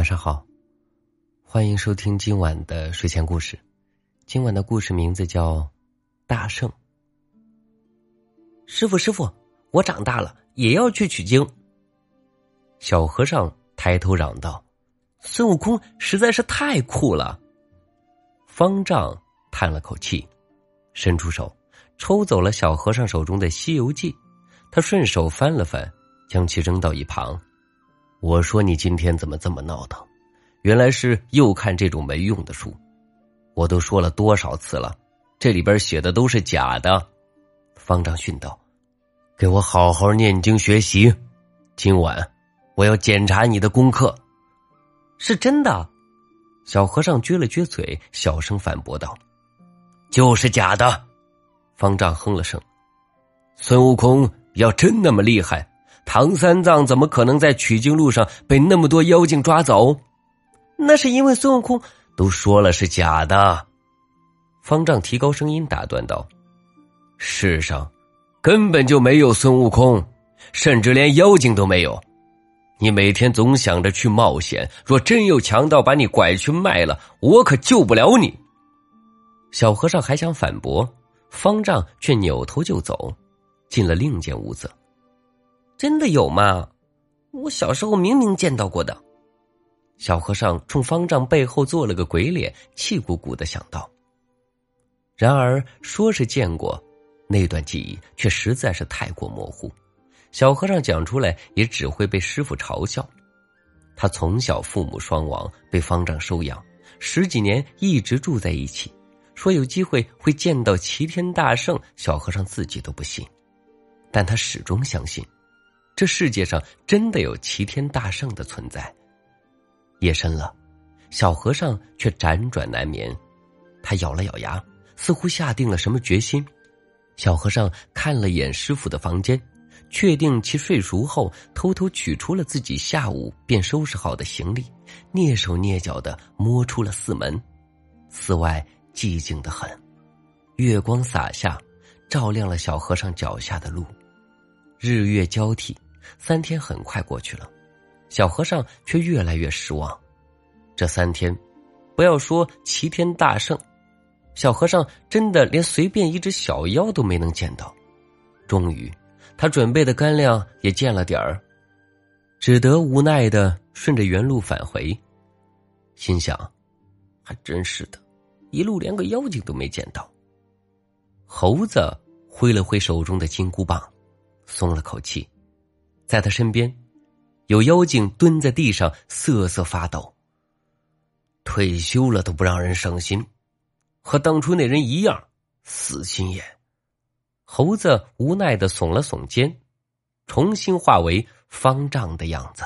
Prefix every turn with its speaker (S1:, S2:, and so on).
S1: 晚上好，欢迎收听今晚的睡前故事。今晚的故事名字叫《大圣》。
S2: 师傅，师傅，我长大了也要去取经。
S1: 小和尚抬头嚷道：“
S2: 孙悟空实在是太酷了。”
S1: 方丈叹了口气，伸出手抽走了小和尚手中的《西游记》，他顺手翻了翻，将其扔到一旁。我说：“你今天怎么这么闹腾？原来是又看这种没用的书。我都说了多少次了，这里边写的都是假的。”方丈训道：“给我好好念经学习，今晚我要检查你的功课。”
S2: 是真的。
S1: 小和尚撅了撅嘴，小声反驳道：“就是假的。”方丈哼了声：“孙悟空要真那么厉害。”唐三藏怎么可能在取经路上被那么多妖精抓走？
S2: 那是因为孙悟空
S1: 都说了是假的。方丈提高声音打断道：“世上根本就没有孙悟空，甚至连妖精都没有。你每天总想着去冒险，若真有强盗把你拐去卖了，我可救不了你。”小和尚还想反驳，方丈却扭头就走，进了另一间屋子。
S2: 真的有吗？我小时候明明见到过的。
S1: 小和尚冲方丈背后做了个鬼脸，气鼓鼓的想到。然而说是见过，那段记忆却实在是太过模糊。小和尚讲出来也只会被师傅嘲笑。他从小父母双亡，被方丈收养，十几年一直住在一起。说有机会会见到齐天大圣，小和尚自己都不信，但他始终相信。这世界上真的有齐天大圣的存在。夜深了，小和尚却辗转难眠。他咬了咬牙，似乎下定了什么决心。小和尚看了眼师傅的房间，确定其睡熟后，偷偷取出了自己下午便收拾好的行李，蹑手蹑脚的摸出了寺门。寺外寂静的很，月光洒下，照亮了小和尚脚下的路。日月交替。三天很快过去了，小和尚却越来越失望。这三天，不要说齐天大圣，小和尚真的连随便一只小妖都没能见到。终于，他准备的干粮也见了点儿，只得无奈的顺着原路返回。心想，还真是的，一路连个妖精都没见到。猴子挥了挥手中的金箍棒，松了口气。在他身边，有妖精蹲在地上瑟瑟发抖。退休了都不让人省心，和当初那人一样死心眼。猴子无奈的耸了耸肩，重新化为方丈的样子。